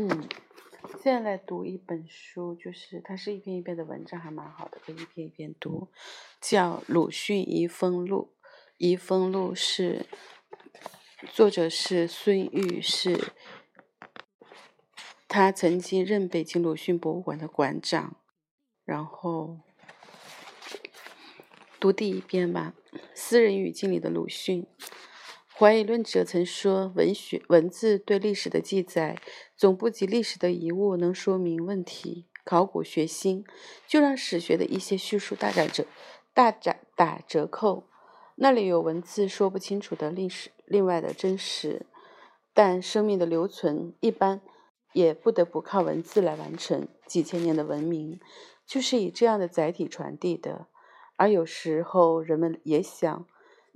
嗯，现在来读一本书，就是它是一篇一篇的文章，还蛮好的，可以一篇一篇读。叫《鲁迅遗风录》，遗风录是作者是孙玉，是他曾经任北京鲁迅博物馆的馆长。然后读第一篇吧，《私人语境里的鲁迅》。怀疑论者曾说，文学文字对历史的记载，总不及历史的遗物能说明问题。考古学新，就让史学的一些叙述大打折大打打折扣。那里有文字说不清楚的历史，另外的真实。但生命的留存，一般也不得不靠文字来完成。几千年的文明，就是以这样的载体传递的。而有时候，人们也想。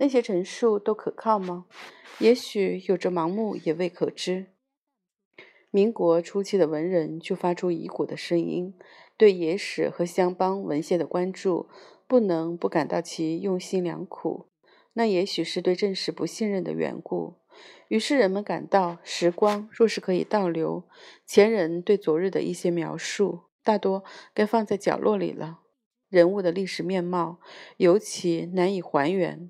那些陈述都可靠吗？也许有着盲目，也未可知。民国初期的文人就发出疑古的声音，对野史和乡邦文献的关注，不能不感到其用心良苦。那也许是对正史不信任的缘故。于是人们感到，时光若是可以倒流，前人对昨日的一些描述，大多该放在角落里了。人物的历史面貌，尤其难以还原。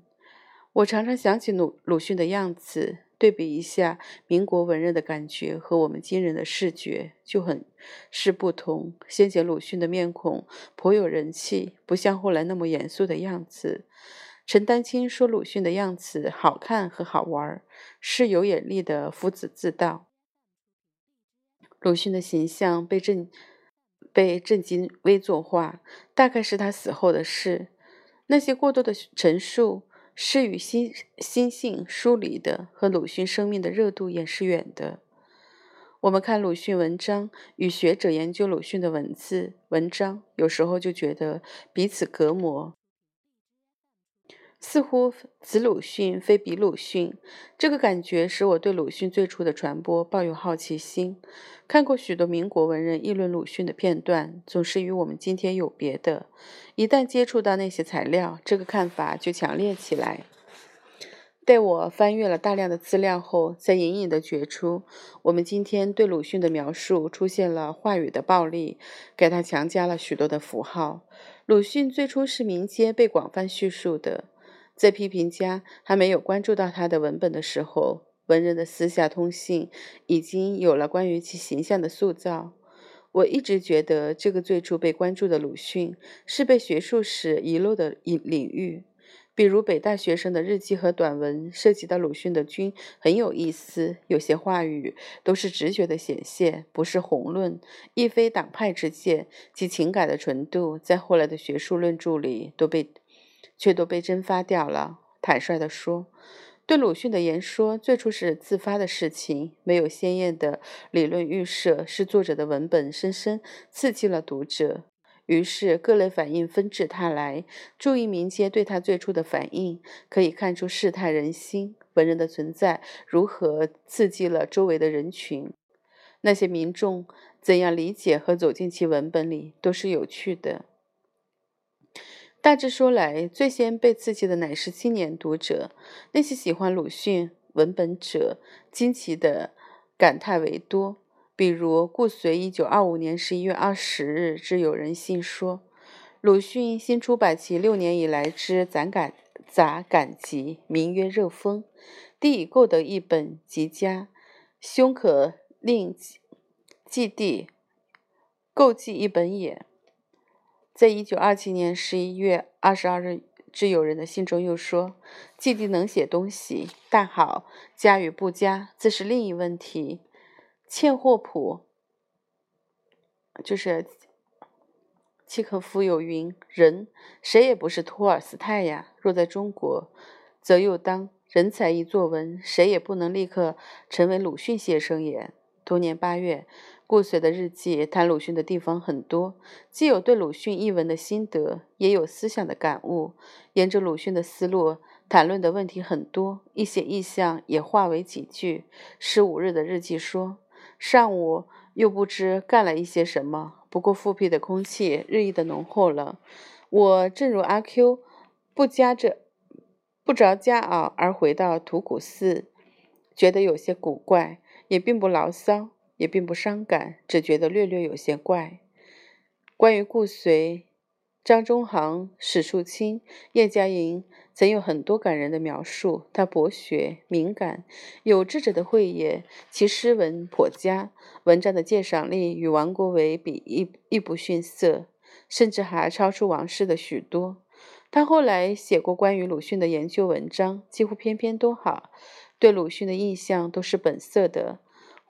我常常想起鲁鲁迅的样子，对比一下民国文人的感觉和我们今人的视觉，就很是不同。先前鲁迅的面孔颇有人气，不像后来那么严肃的样子。陈丹青说鲁迅的样子好看和好玩，是有眼力的夫子自道。鲁迅的形象被震被震惊微作画，大概是他死后的事。那些过多的陈述。是与心心性疏离的，和鲁迅生命的热度也是远的。我们看鲁迅文章，与学者研究鲁迅的文字文章，有时候就觉得彼此隔膜。似乎此鲁迅非彼鲁迅，这个感觉使我对鲁迅最初的传播抱有好奇心。看过许多民国文人议论鲁迅的片段，总是与我们今天有别的。一旦接触到那些材料，这个看法就强烈起来。待我翻阅了大量的资料后，才隐隐地觉出，我们今天对鲁迅的描述出现了话语的暴力，给他强加了许多的符号。鲁迅最初是民间被广泛叙述的。在批评家还没有关注到他的文本的时候，文人的私下通信已经有了关于其形象的塑造。我一直觉得，这个最初被关注的鲁迅是被学术史遗漏的领域。比如北大学生的日记和短文，涉及到鲁迅的军很有意思。有些话语都是直觉的显现，不是宏论，亦非党派之见，其情感的纯度，在后来的学术论著里都被。却都被蒸发掉了。坦率地说，对鲁迅的言说最初是自发的事情，没有鲜艳的理论预设，是作者的文本深深刺激了读者。于是各类反应纷至沓来。注意民间对他最初的反应，可以看出世态人心，文人的存在如何刺激了周围的人群。那些民众怎样理解和走进其文本里，都是有趣的。大致说来，最先被刺激的乃是青年读者。那些喜欢鲁迅文本者，惊奇的感叹为多。比如顾随一九二五年十一月二十日之有人信说，鲁迅新出版其六年以来之攒感杂感集，名曰《热风》，弟已购得一本极佳，兄可令寄弟购寄一本也。在一九二七年十一月二十二日之友人的信中又说：“季弟能写东西，但好佳与不佳，这是另一问题。”欠霍普就是契诃夫有云：“人谁也不是托尔斯泰呀。若在中国，则又当人才一作文，谁也不能立刻成为鲁迅先生也。”同年八月。顾随的日记谈鲁迅的地方很多，既有对鲁迅译文的心得，也有思想的感悟。沿着鲁迅的思路谈论的问题很多，一些意象也化为几句。十五日的日记说：上午又不知干了一些什么，不过复辟的空气日益的浓厚了。我正如阿 Q，不夹着不着家袄而回到图古寺，觉得有些古怪，也并不牢骚。也并不伤感，只觉得略略有些怪。关于顾随、张中行、史树清、叶嘉莹，曾有很多感人的描述。他博学、敏感、有智者的慧眼，其诗文颇佳，文章的鉴赏力与王国维比亦亦不逊色，甚至还超出王氏的许多。他后来写过关于鲁迅的研究文章，几乎篇篇都好，对鲁迅的印象都是本色的。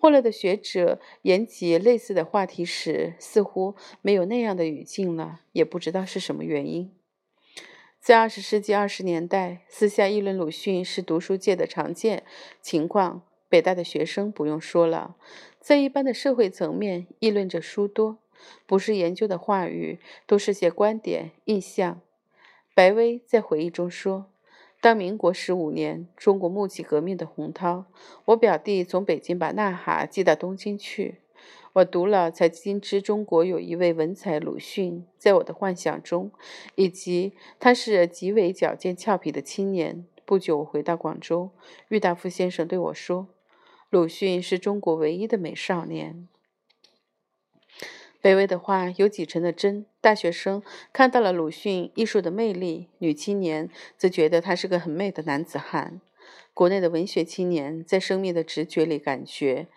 后来的学者言及类似的话题时，似乎没有那样的语境了，也不知道是什么原因。在二十世纪二十年代，私下议论鲁迅是读书界的常见情况。北大的学生不用说了，在一般的社会层面，议论着书多，不是研究的话语，都是些观点、印象。白薇在回忆中说：“当民国十五年，中国木器革命的洪涛，我表弟从北京把《呐喊》寄到东京去。我读了，才惊知中国有一位文才鲁迅，在我的幻想中，以及他是极为矫健俏皮的青年。不久，我回到广州，郁达夫先生对我说：‘鲁迅是中国唯一的美少年。’”北魏的话有几成的真？大学生看到了鲁迅艺术的魅力，女青年则觉得他是个很美的男子汉。国内的文学青年在生命的直觉里感觉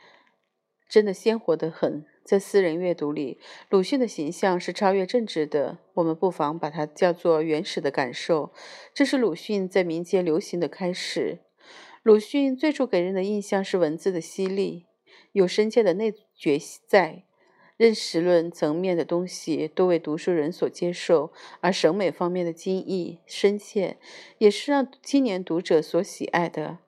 真的鲜活得很。在私人阅读里，鲁迅的形象是超越政治的，我们不妨把它叫做原始的感受。这是鲁迅在民间流行的开始。鲁迅最初给人的印象是文字的犀利，有深切的内觉在。认识论层面的东西多为读书人所接受，而审美方面的精益深切，也是让青年读者所喜爱的。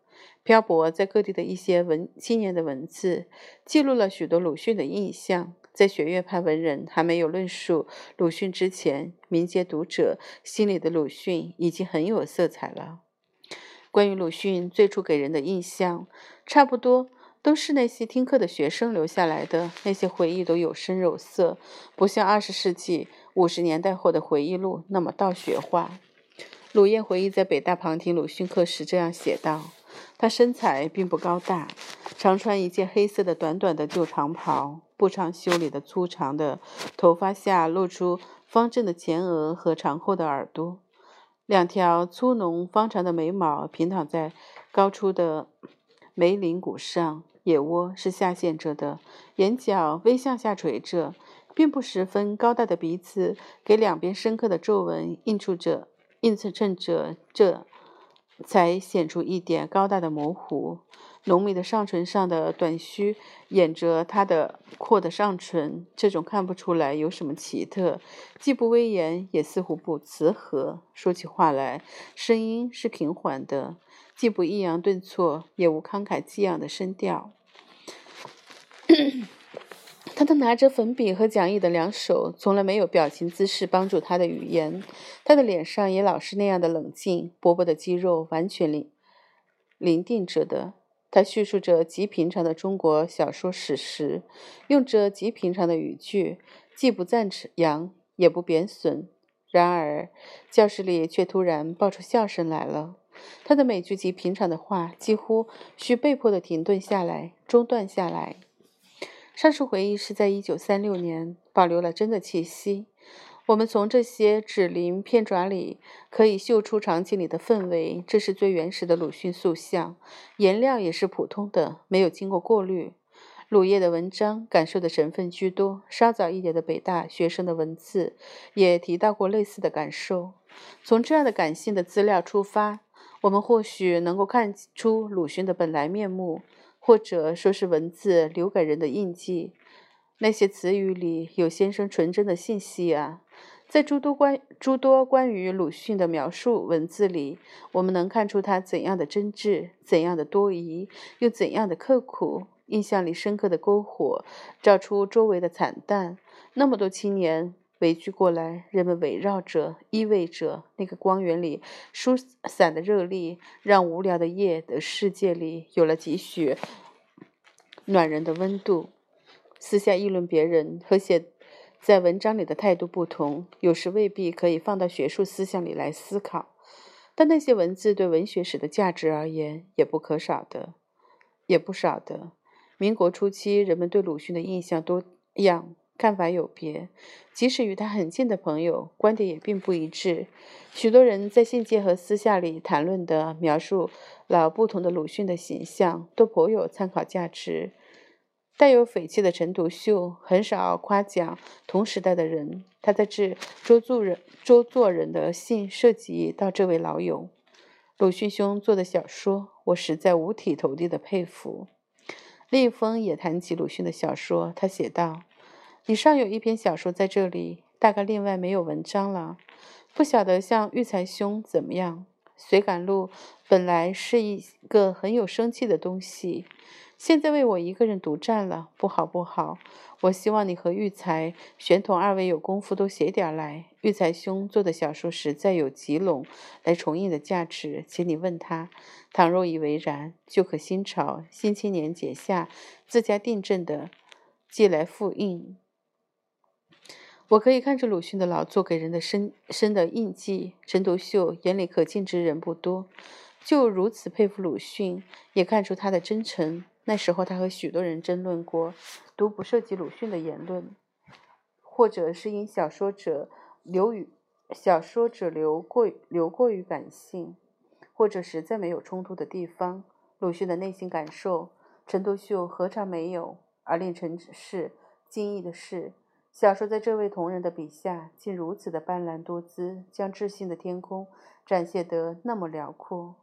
漂泊在各地的一些文青年的文字，记录了许多鲁迅的印象。在学院派文人还没有论述鲁迅之前，民间读者心里的鲁迅已经很有色彩了。关于鲁迅最初给人的印象，差不多。都是那些听课的学生留下来的，那些回忆都有声有色，不像二十世纪五十年代后的回忆录那么道学化。鲁燕回忆在北大旁听鲁迅课时这样写道：“他身材并不高大，常穿一件黑色的短短的旧长袍，不常修理的粗长的头发下露出方正的前额和长厚的耳朵，两条粗浓方长的眉毛平躺在高出的。”眉棱骨上，眼窝是下陷着的，眼角微向下垂着，并不十分高大的鼻子给两边深刻的皱纹映出着，映衬着，这才显出一点高大的模糊。浓密的上唇上的短须掩着他的阔的上唇，这种看不出来有什么奇特，既不威严，也似乎不慈和。说起话来，声音是平缓的。既不抑扬顿挫，也无慷慨激昂的声调。他的拿着粉笔和讲义的两手，从来没有表情姿势帮助他的语言。他的脸上也老是那样的冷静，薄薄的肌肉完全凝凝定着的。他叙述着极平常的中国小说史实，用着极平常的语句，既不赞扬，也不贬损。然而，教室里却突然爆出笑声来了。他的每句极平常的话，几乎需被迫的停顿下来、中断下来。上述回忆是在一九三六年，保留了真的气息。我们从这些指鳞片爪里可以嗅出场景里的氛围，这是最原始的鲁迅塑像。颜料也是普通的，没有经过过滤。鲁叶的文章感受的成分居多，稍早一点的北大学生的文字也提到过类似的感受。从这样的感性的资料出发。我们或许能够看出鲁迅的本来面目，或者说是文字留给人的印记。那些词语里有先生纯真的信息啊！在诸多关诸多关于鲁迅的描述文字里，我们能看出他怎样的真挚，怎样的多疑，又怎样的刻苦。印象里深刻的篝火，照出周围的惨淡。那么多青年。围聚过来，人们围绕着，依偎着那个光源里疏散的热力，让无聊的夜的世界里有了几许暖人的温度。私下议论别人和写在文章里的态度不同，有时未必可以放到学术思想里来思考，但那些文字对文学史的价值而言，也不可少的，也不少的。民国初期，人们对鲁迅的印象多样，看法有别，即使与他很近的朋友，观点也并不一致。许多人在信件和私下里谈论的描述了不同的鲁迅的形象，都颇有参考价值。带有匪气的陈独秀很少夸奖同时代的人。他在致周作人周作人的信涉及到这位老友。鲁迅兄做的小说，我实在五体投地的佩服。另一封也谈及鲁迅的小说，他写道：“以上有一篇小说在这里，大概另外没有文章了。不晓得像育才兄怎么样？随感录本来是一个很有生气的东西。”现在为我一个人独占了，不好不好！我希望你和育才、玄同二位有功夫都写点来。育才兄做的小说实在有极拢来重印的价值，请你问他，倘若以为然，就可新潮《新青年》解下自家订正的寄来复印。我可以看着鲁迅的劳作给人的深深的印记。陈独秀眼里可敬之人不多，就如此佩服鲁迅，也看出他的真诚。那时候，他和许多人争论过，读不涉及鲁迅的言论，或者是因小说者流于小说者流过流过于感性，或者实在没有冲突的地方。鲁迅的内心感受，陈独秀何尝没有？而令陈氏惊异的是，小说在这位同仁的笔下，竟如此的斑斓多姿，将自信的天空展现得那么辽阔。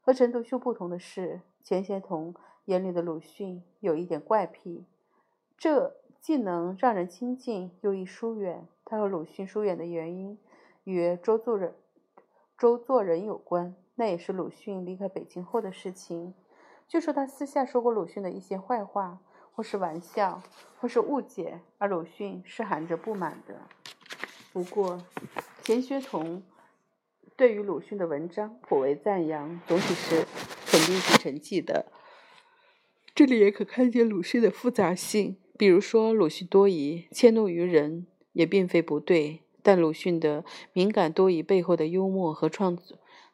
和陈独秀不同的是，钱学同。眼里的鲁迅有一点怪癖，这既能让人亲近，又易疏远。他和鲁迅疏远的原因与周作人、周作人有关，那也是鲁迅离开北京后的事情。据说他私下说过鲁迅的一些坏话，或是玩笑，或是误解，而鲁迅是含着不满的。不过，钱学同对于鲁迅的文章颇为赞扬，总体是肯定是成绩的。这里也可看见鲁迅的复杂性，比如说鲁迅多疑、迁怒于人，也并非不对。但鲁迅的敏感多疑背后的幽默和创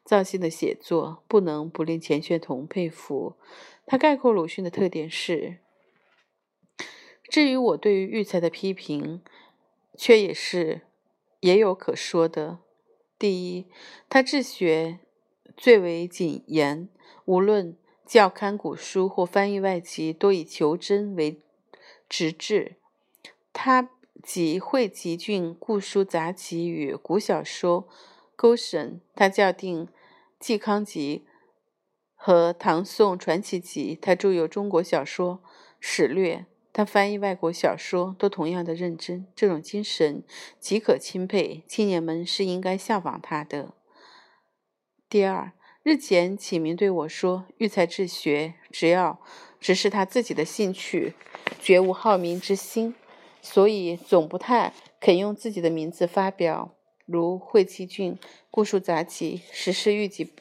造性的写作，不能不令钱学同佩服。他概括鲁迅的特点是：至于我对于育才的批评，却也是也有可说的。第一，他治学最为谨严，无论。教刊古书或翻译外籍，多以求真为直至。他集汇集郡故书杂集与古小说勾审。他校订季康集和唐宋传奇集。他著有《中国小说史略》。他翻译外国小说都同样的认真。这种精神极可钦佩，青年们是应该效仿他的。第二。日前启明对我说：“育才治学，只要只是他自己的兴趣，绝无好名之心，所以总不太肯用自己的名字发表。如惠七郡故述杂集，实是育己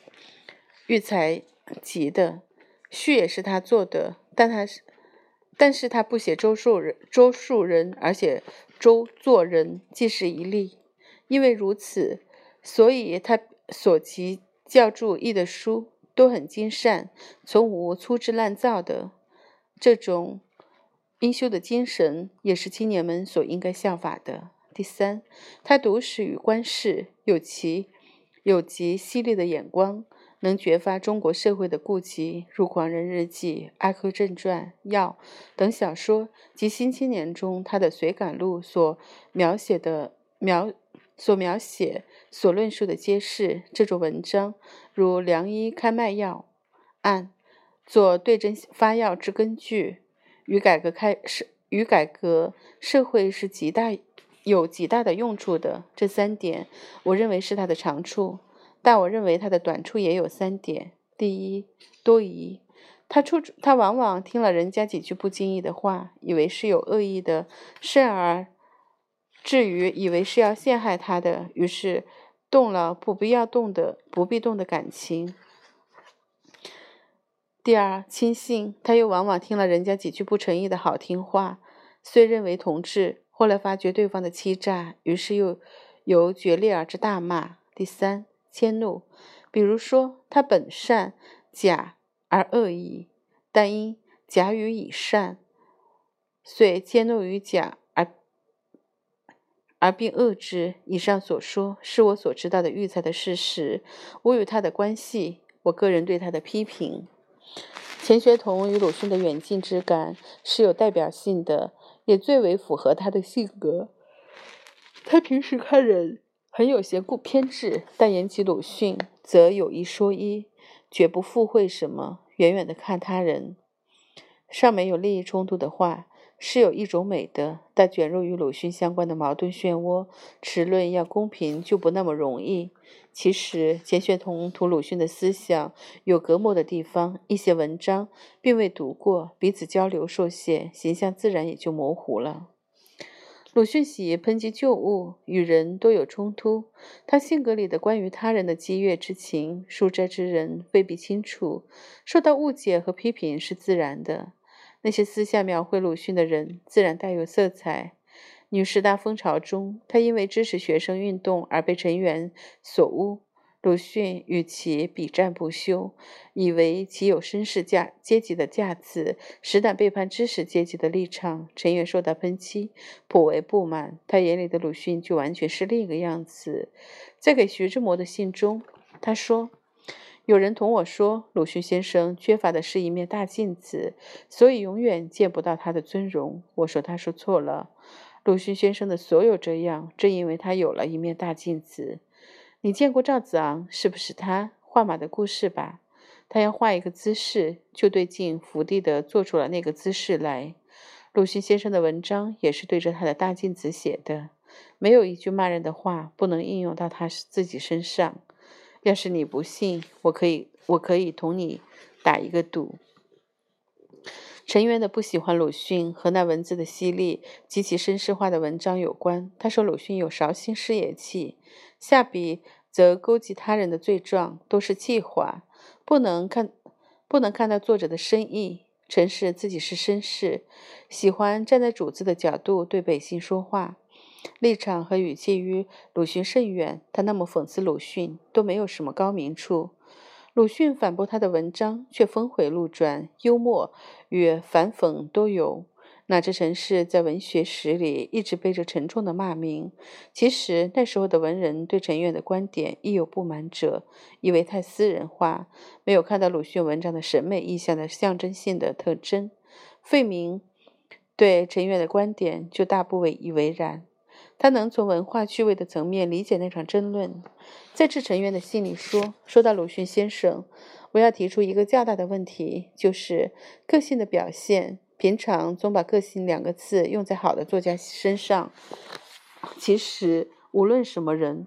育才集的序，也是他做的。但他是，但是他不写周树人，周树人，而写周作人，既是一例。因为如此，所以他所集。”教注译的书都很精善，从无粗制滥造的。这种优秀的精神，也是青年们所应该效法的。第三，他读史与观世有其有极犀利的眼光，能觉发中国社会的痼疾，如《狂人日记》《阿 Q 正传》《药》等小说及《新青年》中他的随感录所描写的描。所描写、所论述的皆是这种文章，如良医开卖药案，做对症发药之根据，与改革开社与改革社会是极大有极大的用处的。这三点，我认为是他的长处，但我认为他的短处也有三点：第一，多疑，他出他往往听了人家几句不经意的话，以为是有恶意的，甚而。至于以为是要陷害他的，于是动了不必要动的、不必动的感情。第二，轻信，他又往往听了人家几句不诚意的好听话，虽认为同志，后来发觉对方的欺诈，于是又由决裂而至大骂。第三，迁怒，比如说他本善假而恶意，但因假与以善，遂迁怒于假而而并恶之。以上所说是我所知道的育才的事实，我与他的关系，我个人对他的批评。钱学同与鲁迅的远近之感是有代表性的，也最为符合他的性格。他平时看人很有些固偏执，但言及鲁迅，则有一说一，绝不附会什么，远远的看他人。尚没有利益冲突的话，是有一种美德。但卷入与鲁迅相关的矛盾漩涡，持论要公平就不那么容易。其实钱学同同鲁迅的思想有隔膜的地方，一些文章并未读过，彼此交流受限，形象自然也就模糊了。鲁迅喜抨击旧物，与人多有冲突。他性格里的关于他人的激越之情，书斋之人未必清楚。受到误解和批评是自然的。那些私下描绘鲁迅的人，自然带有色彩。女十大风潮中，他因为支持学生运动而被陈元所污。鲁迅与其比战不休，以为其有绅士价阶级的架子，实胆背叛知识阶级的立场。陈元受到抨击，颇为不满。他眼里的鲁迅就完全是另一个样子。在给徐志摩的信中，他说。有人同我说，鲁迅先生缺乏的是一面大镜子，所以永远见不到他的尊容。我说他说错了，鲁迅先生的所有这样，正因为他有了一面大镜子。你见过赵子昂是不是他画马的故事吧？他要画一个姿势，就对镜伏地的做出了那个姿势来。鲁迅先生的文章也是对着他的大镜子写的，没有一句骂人的话不能应用到他自己身上。要是你不信，我可以，我可以同你打一个赌。陈元的不喜欢鲁迅和那文字的犀利及其绅士化的文章有关。他说鲁迅有绍兴师爷气，下笔则勾结他人的罪状，都是气话，不能看，不能看到作者的深意。陈氏自己是绅士，喜欢站在主子的角度对百姓说话。立场和语气与鲁迅甚远，他那么讽刺鲁迅都没有什么高明处。鲁迅反驳他的文章却峰回路转，幽默与反讽都有。哪知陈氏在文学史里一直背着沉重的骂名。其实那时候的文人对陈元的观点亦有不满者，以为太私人化，没有看到鲁迅文章的审美意象的象征性的特征。费明对陈元的观点就大不以为然。他能从文化趣味的层面理解那场争论。在致陈元的信里说：“说到鲁迅先生，我要提出一个较大的问题，就是个性的表现。平常总把‘个性’两个字用在好的作家身上，其实无论什么人，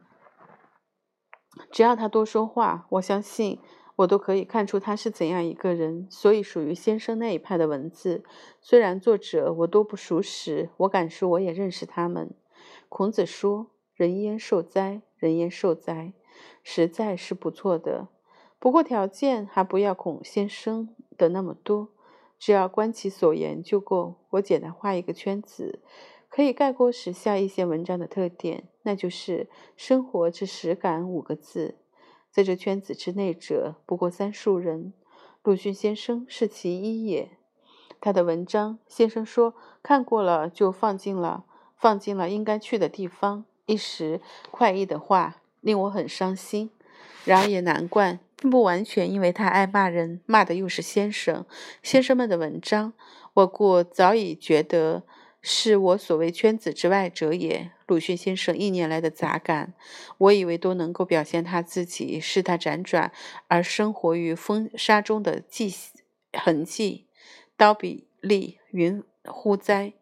只要他多说话，我相信我都可以看出他是怎样一个人。所以，属于先生那一派的文字，虽然作者我都不熟识，我敢说我也认识他们。”孔子说：“人焉受灾？人焉受灾？实在是不错的。不过条件还不要孔先生的那么多，只要观其所言就够。我简单画一个圈子，可以概括时下一些文章的特点，那就是‘生活之实感’五个字。在这圈子之内者，不过三数人。鲁迅先生是其一也。他的文章，先生说看过了就放进了。”放进了应该去的地方，一时快意的话令我很伤心。然而也难怪，并不完全因为他爱骂人，骂的又是先生。先生们的文章，我故早已觉得是我所谓圈子之外者也。鲁迅先生一年来的杂感，我以为都能够表现他自己，是他辗转而生活于风沙中的迹痕迹。刀笔利云。乎哉！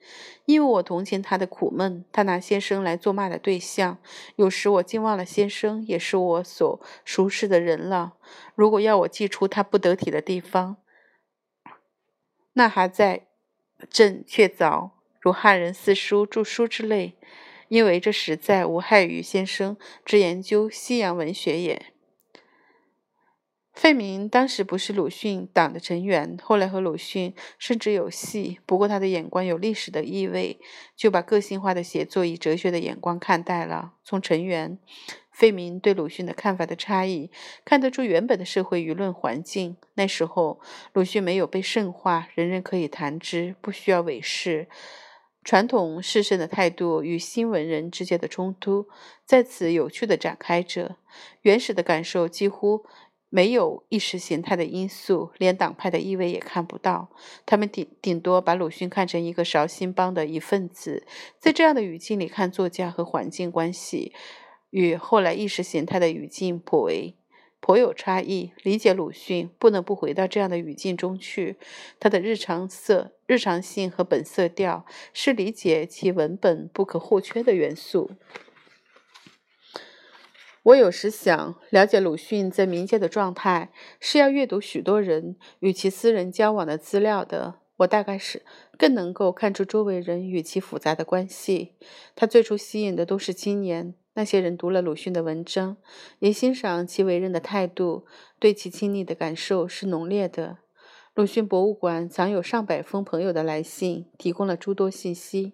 因为我同情他的苦闷，他拿先生来做骂的对象。有时我竟忘了先生也是我所熟识的人了。如果要我记出他不得体的地方，那还在朕却早，如汉人四书著书之类，因为这实在无害于先生之研究西洋文学也。费明当时不是鲁迅党的成员，后来和鲁迅甚至有戏。不过他的眼光有历史的意味，就把个性化的写作以哲学的眼光看待了。从成员费明对鲁迅的看法的差异，看得出原本的社会舆论环境。那时候，鲁迅没有被圣化，人人可以谈之，不需要伪饰。传统士绅的态度与新文人之间的冲突，在此有趣地展开着。原始的感受几乎没有意识形态的因素，连党派的意味也看不到。他们顶顶多把鲁迅看成一个绍兴帮的一份子。在这样的语境里看作家和环境关系，与后来意识形态的语境颇为。颇有差异。理解鲁迅，不能不回到这样的语境中去。他的日常色、日常性和本色调，是理解其文本不可或缺的元素。我有时想，了解鲁迅在民间的状态，是要阅读许多人与其私人交往的资料的。我大概是更能够看出周围人与其复杂的关系。他最初吸引的都是青年。那些人读了鲁迅的文章，也欣赏其为人的态度，对其亲昵的感受是浓烈的。鲁迅博物馆藏有上百封朋友的来信，提供了诸多信息。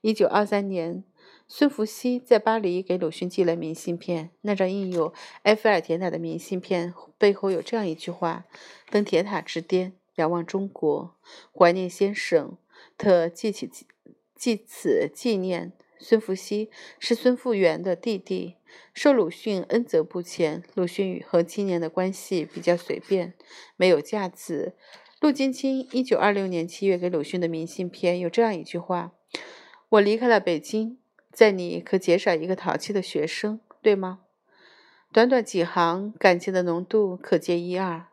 一九二三年，孙福熙在巴黎给鲁迅寄了明信片，那张印有埃菲尔铁塔的明信片背后有这样一句话：“登铁塔之巅，遥望中国，怀念先生，特记起记此纪念。”孙福熙是孙复元的弟弟，受鲁迅恩泽不浅。鲁迅与和青年的关系比较随便，没有架子。陆金清一九二六年七月给鲁迅的明信片有这样一句话：“我离开了北京，在你可减少一个淘气的学生，对吗？”短短几行，感情的浓度可见一二。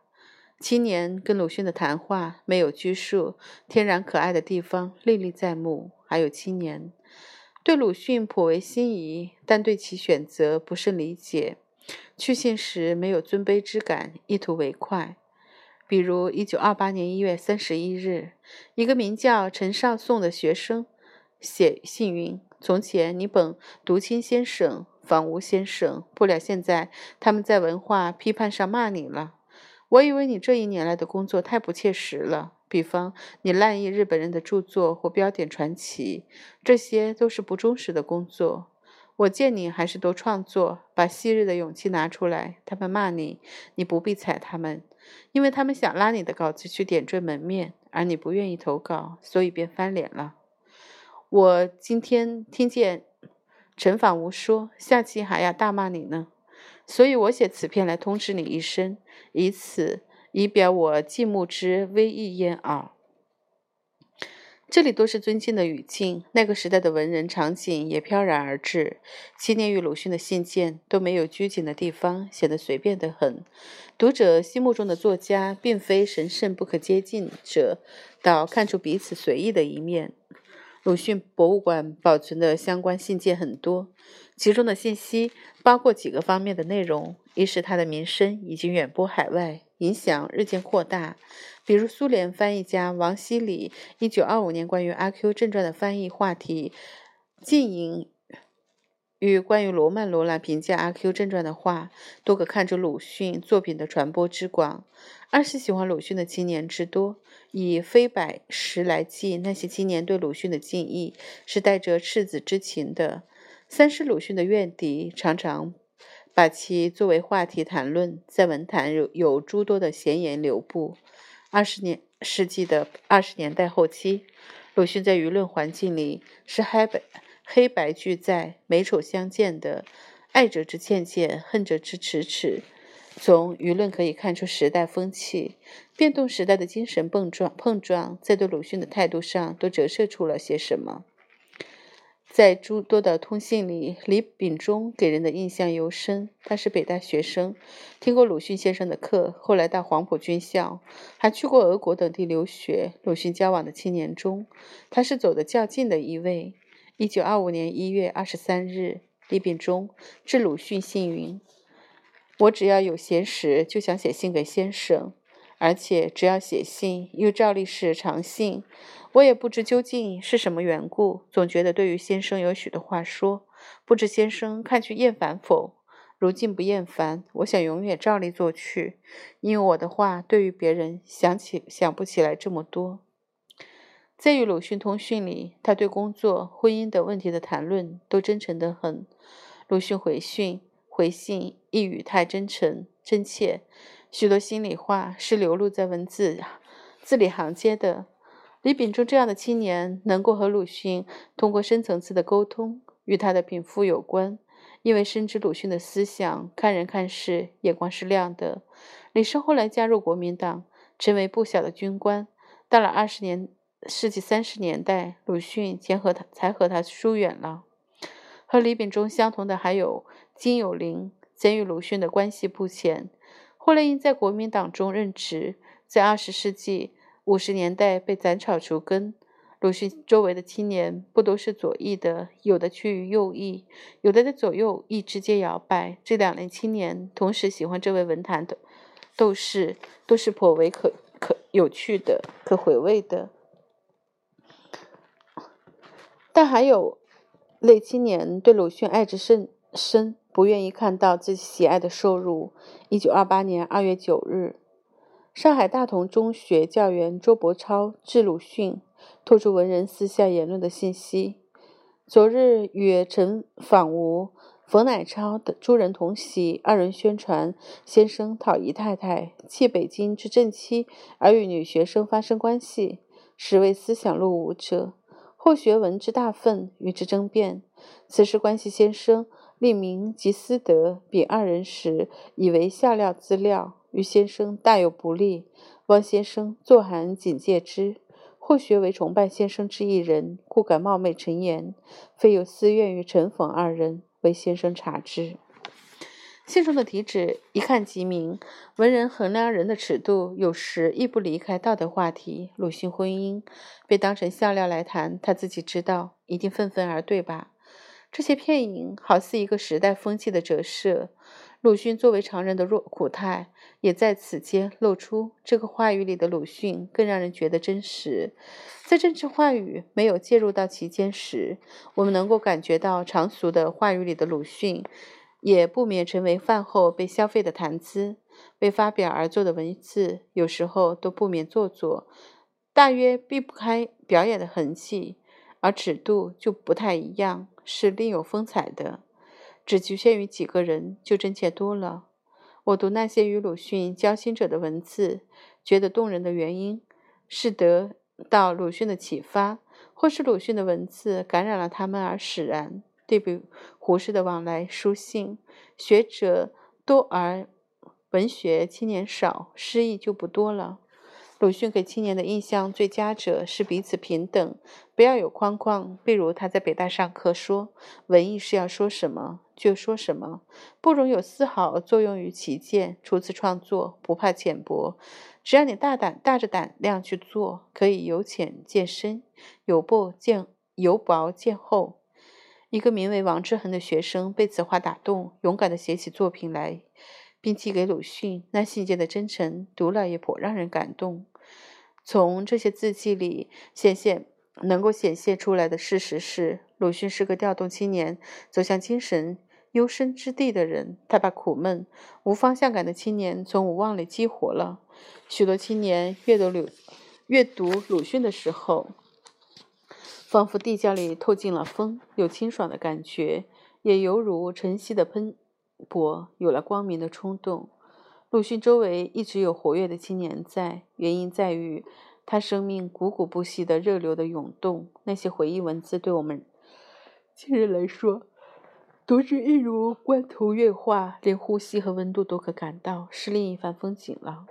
青年跟鲁迅的谈话没有拘束，天然可爱的地方历历在目。还有青年。对鲁迅颇为心仪，但对其选择不甚理解。去信时没有尊卑之感，意图为快。比如，一九二八年一月三十一日，一个名叫陈少颂的学生写信云：“从前你本读清先生、房吴先生，不料现在他们在文化批判上骂你了。我以为你这一年来的工作太不切实了。”比方，你滥译日本人的著作或标点传奇，这些都是不忠实的工作。我见你还是多创作，把昔日的勇气拿出来。他们骂你，你不必睬他们，因为他们想拉你的稿子去点缀门面，而你不愿意投稿，所以便翻脸了。我今天听见陈访吴说，下期还要大骂你呢，所以我写此片来通知你一声，以此。以表我敬慕之威意焉耳。这里都是尊敬的语境，那个时代的文人场景也飘然而至。七年与鲁迅的信件都没有拘谨的地方，显得随便得很。读者心目中的作家，并非神圣不可接近者，倒看出彼此随意的一面。鲁迅博物馆保存的相关信件很多，其中的信息包括几个方面的内容：一是他的名声已经远播海外。影响日渐扩大，比如苏联翻译家王希礼1925年关于《阿 Q 正传》的翻译话题，近引与关于罗曼·罗兰评价《阿 Q 正传》的话，都可看出鲁迅作品的传播之广。二是喜欢鲁迅的青年之多，以非百十来计，那些青年对鲁迅的敬意是带着赤子之情的。三是鲁迅的怨敌常常。把其作为话题谈论，在文坛有有诸多的闲言流布。二十年世纪的二十年代后期，鲁迅在舆论环境里是黑白黑白俱在、美丑相间的，爱者之欠欠，恨者之耻耻。从舆论可以看出时代风气，变动时代的精神碰撞碰撞，在对鲁迅的态度上都折射出了些什么。在诸多的通信里，李秉忠给人的印象尤深。他是北大学生，听过鲁迅先生的课，后来到黄埔军校，还去过俄国等地留学。鲁迅交往的青年中，他是走得较近的一位。一九二五年一月二十三日，李秉忠致鲁迅信云：“我只要有闲时，就想写信给先生，而且只要写信，又照例是长信。”我也不知究竟是什么缘故，总觉得对于先生有许多话说，不知先生看去厌烦否？如今不厌烦，我想永远照例做去，因为我的话对于别人想起想不起来这么多。在与鲁迅通讯里，他对工作、婚姻等问题的谈论都真诚得很。鲁迅回讯：回信一语太真诚真切，许多心里话是流露在文字字里行间的。李秉忠这样的青年，能够和鲁迅通过深层次的沟通，与他的禀赋有关。因为深知鲁迅的思想，看人看事眼光是亮的。李生后来加入国民党，成为不小的军官。到了二十年世纪三十年代，鲁迅前和他才和他疏远了。和李秉忠相同的还有金有林，曾与鲁迅的关系不浅，后来因在国民党中任职，在二十世纪。五十年代被斩草除根，鲁迅周围的青年不都是左翼的，有的趋于右翼，有的在左右翼之间摇摆。这两类青年同时喜欢这位文坛的斗士，都是颇为可可有趣的、可回味的。但还有类青年对鲁迅爱之甚深，不愿意看到自己喜爱的受辱。一九二八年二月九日。上海大同中学教员周伯超致鲁迅，透出文人私下言论的信息。昨日与陈访吴、冯乃超等诸人同席，二人宣传先生讨姨太太，弃北京之正妻而与女学生发生关系，实为思想路武者。霍学闻之大愤，与之争辩。此事关系先生立名及私德，比二人时以为下料资料。于先生大有不利，汪先生作函警戒之。或学为崇拜先生之一人，故敢冒昧陈言，非有私怨于陈讽二人，为先生察之。信中的题旨一看即明，文人衡量人的尺度，有时亦不离开道德话题。鲁迅婚姻被当成笑料来谈，他自己知道，一定愤愤而对吧？这些片影好似一个时代风气的折射。鲁迅作为常人的弱苦态，也在此间露出。这个话语里的鲁迅，更让人觉得真实。在政治话语没有介入到其间时，我们能够感觉到常俗的话语里的鲁迅，也不免成为饭后被消费的谈资。为发表而做的文字，有时候都不免做作，大约避不开表演的痕迹，而尺度就不太一样，是另有风采的。只局限于几个人，就真切多了。我读那些与鲁迅交心者的文字，觉得动人的原因，是得到鲁迅的启发，或是鲁迅的文字感染了他们而使然。对比胡适的往来书信，学者多而文学青年少，诗意就不多了。鲁迅给青年的印象最佳者是彼此平等，不要有框框。比如他在北大上课说：“文艺是要说什么就说什么，不容有丝毫作用于其见。初次创作不怕浅薄，只要你大胆大着胆量去做，可以由浅见深，由薄见由薄见厚。”一个名为王志恒的学生被此话打动，勇敢地写起作品来，并寄给鲁迅。那信件的真诚，读了也颇让人感动。从这些字迹里显现，能够显现出来的事实是，鲁迅是个调动青年走向精神幽深之地的人。他把苦闷、无方向感的青年从无望里激活了。许多青年阅读鲁阅读鲁迅的时候，仿佛地窖里透进了风，有清爽的感觉，也犹如晨曦的喷薄，有了光明的冲动。鲁迅周围一直有活跃的青年在，原因在于他生命汩汩不息的热流的涌动。那些回忆文字对我们今日来说，读之一如观图月画，连呼吸和温度都可感到，是另一番风景了。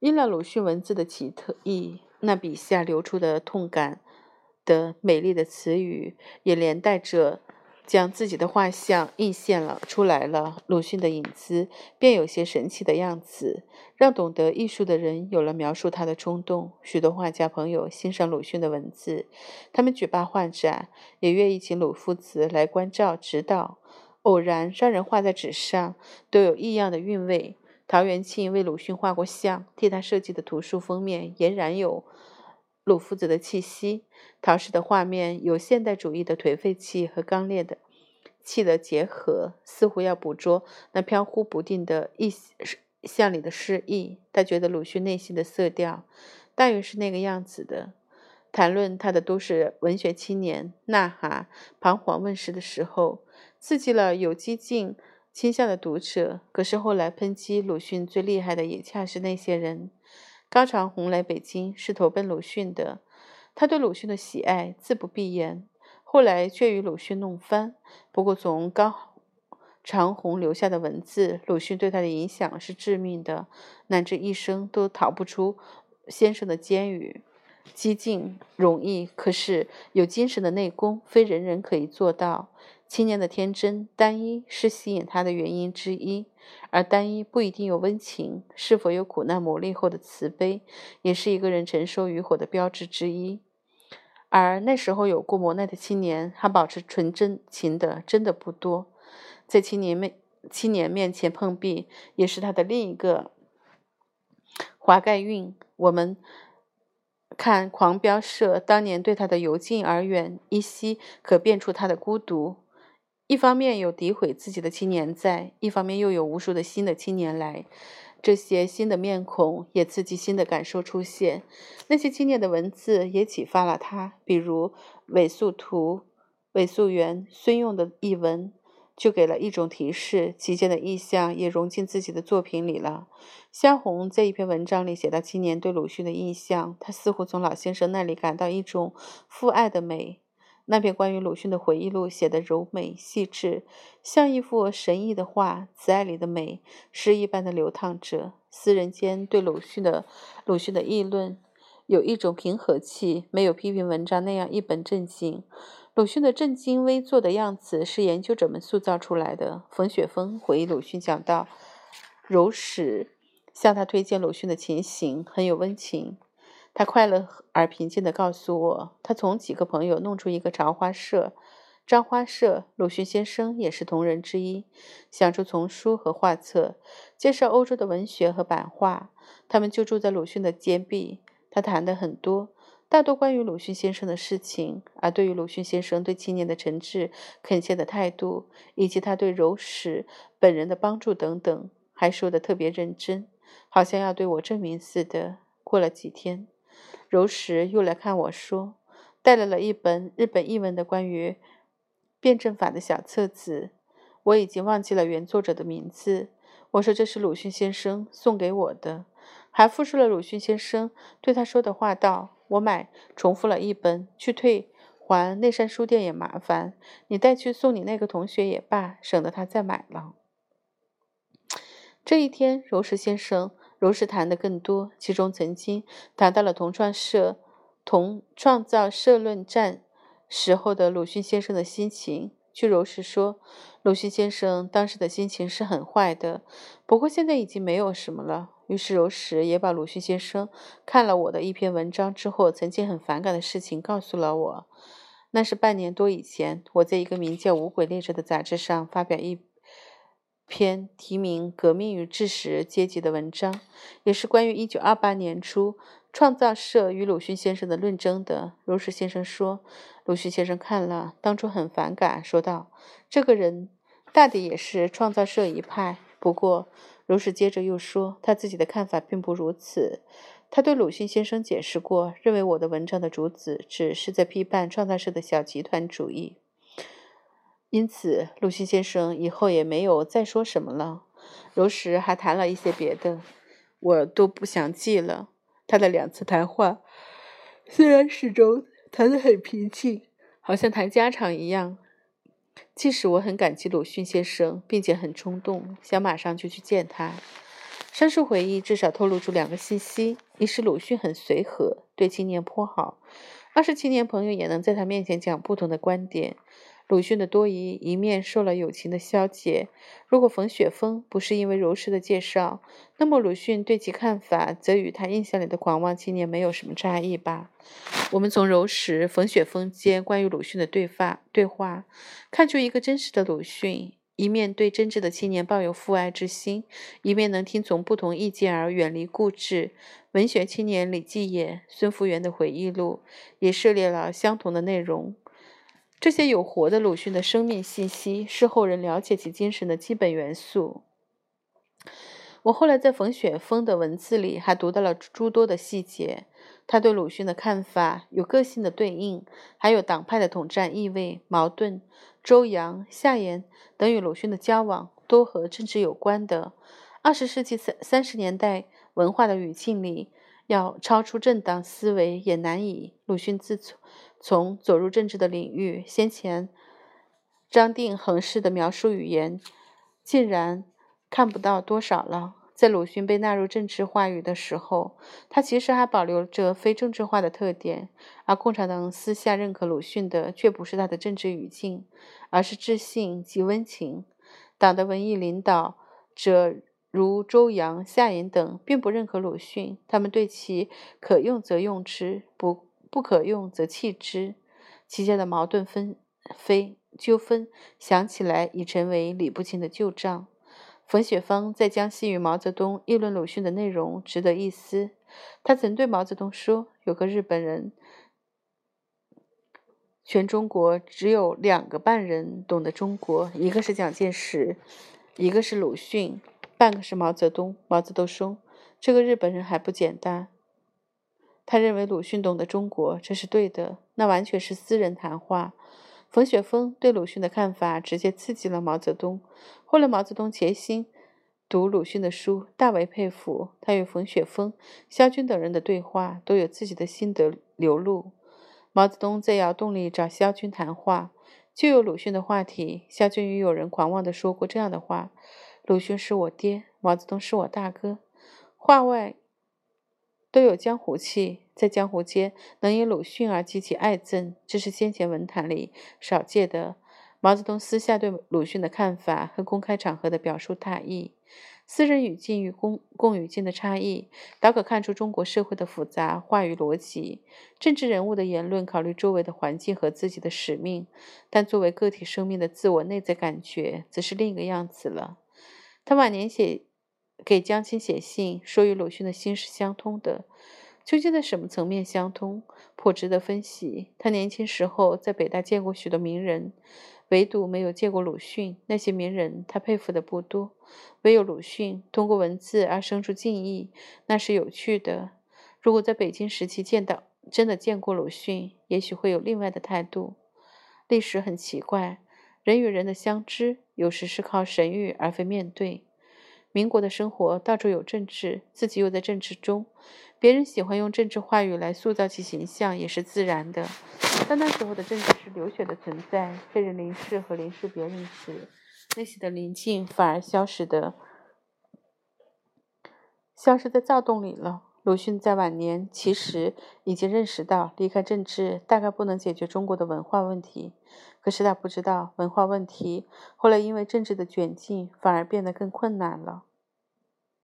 因了鲁迅文字的奇特异，那笔下流出的痛感的美丽的词语，也连带着。将自己的画像映现了出来了，鲁迅的影子便有些神奇的样子，让懂得艺术的人有了描述他的冲动。许多画家朋友欣赏鲁迅的文字，他们举办画展，也愿意请鲁夫子来关照指导。偶然让人画在纸上，都有异样的韵味。陶元庆为鲁迅画过像，替他设计的图书封面也然有。鲁夫子的气息，陶氏的画面有现代主义的颓废气和刚烈的气的结合，似乎要捕捉那飘忽不定的意象里的诗意。他觉得鲁迅内心的色调大约是那个样子的。谈论他的都市文学青年呐喊、彷徨问世的时候，刺激了有激进倾向的读者。可是后来抨击鲁迅最厉害的也恰是那些人。高长虹来北京是投奔鲁迅的，他对鲁迅的喜爱自不必言。后来却与鲁迅弄翻。不过从高长虹留下的文字，鲁迅对他的影响是致命的，乃至一生都逃不出先生的监狱。激进容易，可是有精神的内功，非人人可以做到。青年的天真单一是吸引他的原因之一，而单一不一定有温情，是否有苦难磨砺后的慈悲，也是一个人承受与火的标志之一。而那时候有过磨难的青年，还保持纯真情的，真的不多。在青年面青年面前碰壁，也是他的另一个华盖运。我们。看狂飙社当年对他的由近而远，依稀可辨出他的孤独。一方面有诋毁自己的青年在，一方面又有无数的新的青年来，这些新的面孔也刺激新的感受出现。那些青年的文字也启发了他，比如韦素图、韦素元、孙用的译文。就给了一种提示，其间的意象也融进自己的作品里了。萧红在一篇文章里写到青年对鲁迅的印象，他似乎从老先生那里感到一种父爱的美。那篇关于鲁迅的回忆录写的柔美细致，像一幅神异的画，慈爱里的美诗一般的流淌着。私人间对鲁迅的鲁迅的议论，有一种平和气，没有批评文章那样一本正经。鲁迅的正襟危坐的样子是研究者们塑造出来的。冯雪峰回忆鲁迅讲到，柔史向他推荐鲁迅的情形很有温情。他快乐而平静地告诉我，他从几个朋友弄出一个朝花社、张花社，鲁迅先生也是同仁之一，想出丛书和画册，介绍欧洲的文学和版画。他们就住在鲁迅的监壁，他谈的很多。大多关于鲁迅先生的事情，而对于鲁迅先生对青年的诚挚恳切的态度，以及他对柔史本人的帮助等等，还说得特别认真，好像要对我证明似的。过了几天，柔石又来看我说，带来了一本日本译文的关于辩证法的小册子，我已经忘记了原作者的名字。我说这是鲁迅先生送给我的，还复述了鲁迅先生对他说的话道。我买重复了一本，去退还内山书店也麻烦，你带去送你那个同学也罢，省得他再买了。这一天，柔石先生柔石谈的更多，其中曾经谈到了同创社同创造社论战时候的鲁迅先生的心情。据柔石说，鲁迅先生当时的心情是很坏的，不过现在已经没有什么了。于是柔石也把鲁迅先生看了我的一篇文章之后，曾经很反感的事情告诉了我。那是半年多以前，我在一个名叫《无鬼列车》的杂志上发表一篇题名《革命与知识阶级》的文章，也是关于1928年初创造社与鲁迅先生的论争的。柔石先生说，鲁迅先生看了，当初很反感，说道：“这个人大抵也是创造社一派，不过。”如是接着又说，他自己的看法并不如此。他对鲁迅先生解释过，认为我的文章的主旨只是在批判创造社的小集团主义。因此，鲁迅先生以后也没有再说什么了。柔时还谈了一些别的，我都不想记了。他的两次谈话，虽然始终谈得很平静，好像谈家常一样。即使我很感激鲁迅先生，并且很冲动，想马上就去见他。上述回忆至少透露出两个信息：一是鲁迅很随和，对青年颇好；二是青年朋友也能在他面前讲不同的观点。鲁迅的多疑一面受了友情的消解。如果冯雪峰不是因为柔石的介绍，那么鲁迅对其看法则与他印象里的狂妄青年没有什么差异吧。我们从柔石、冯雪峰间关于鲁迅的对话对话，看出一个真实的鲁迅：一面对真挚的青年抱有父爱之心，一面能听从不同意见而远离固执。文学青年李继业、孙福源的回忆录也涉猎了相同的内容。这些有活的鲁迅的生命信息，是后人了解其精神的基本元素。我后来在冯雪峰的文字里还读到了诸多的细节，他对鲁迅的看法有个性的对应，还有党派的统战意味、矛盾。周扬、夏言等与鲁迅的交往，都和政治有关的。二十世纪三三十年代文化的语境里，要超出政党思维也难以。鲁迅自从从走入政治的领域，先前张定恒式的描述语言，竟然看不到多少了。在鲁迅被纳入政治话语的时候，他其实还保留着非政治化的特点，而共产党私下认可鲁迅的却不是他的政治语境，而是自信及温情。党的文艺领导者如周扬、夏衍等，并不认可鲁迅，他们对其可用则用之，不不可用则弃之。其间的矛盾纷飞纠纷，想起来已成为理不清的旧账。冯雪峰在江西与毛泽东议论鲁迅的内容值得一思。他曾对毛泽东说：“有个日本人，全中国只有两个半人懂得中国，一个是蒋介石，一个是鲁迅，半个是毛泽东。”毛泽东说：“这个日本人还不简单。”他认为鲁迅懂得中国，这是对的。那完全是私人谈话。冯雪峰对鲁迅的看法直接刺激了毛泽东。后来，毛泽东潜心读鲁迅的书，大为佩服他与冯雪峰、萧军等人的对话，都有自己的心得流露。毛泽东在窑洞里找萧军谈话，就有鲁迅的话题。萧军与友人狂妄地说过这样的话：“鲁迅是我爹，毛泽东是我大哥。”话外都有江湖气。在江湖间，能因鲁迅而激起爱憎，这是先前文坛里少见的。毛泽东私下对鲁迅的看法和公开场合的表述大异，私人语境与公共语境的差异，倒可看出中国社会的复杂话语逻辑。政治人物的言论考虑周围的环境和自己的使命，但作为个体生命的自我内在感觉，则是另一个样子了。他晚年写给江青写信，说与鲁迅的心是相通的。究竟在什么层面相通，颇值得分析。他年轻时候在北大见过许多名人，唯独没有见过鲁迅。那些名人他佩服的不多，唯有鲁迅通过文字而生出敬意，那是有趣的。如果在北京时期见到真的见过鲁迅，也许会有另外的态度。历史很奇怪，人与人的相知，有时是靠神谕而非面对。民国的生活到处有政治，自己又在政治中，别人喜欢用政治话语来塑造其形象也是自然的。但那时候的政治是流血的存在，被人凝视和凝视别人时，内心的宁静反而消失的，消失在躁动里了。鲁迅在晚年其实已经认识到，离开政治大概不能解决中国的文化问题。可是他不知道，文化问题后来因为政治的卷进，反而变得更困难了。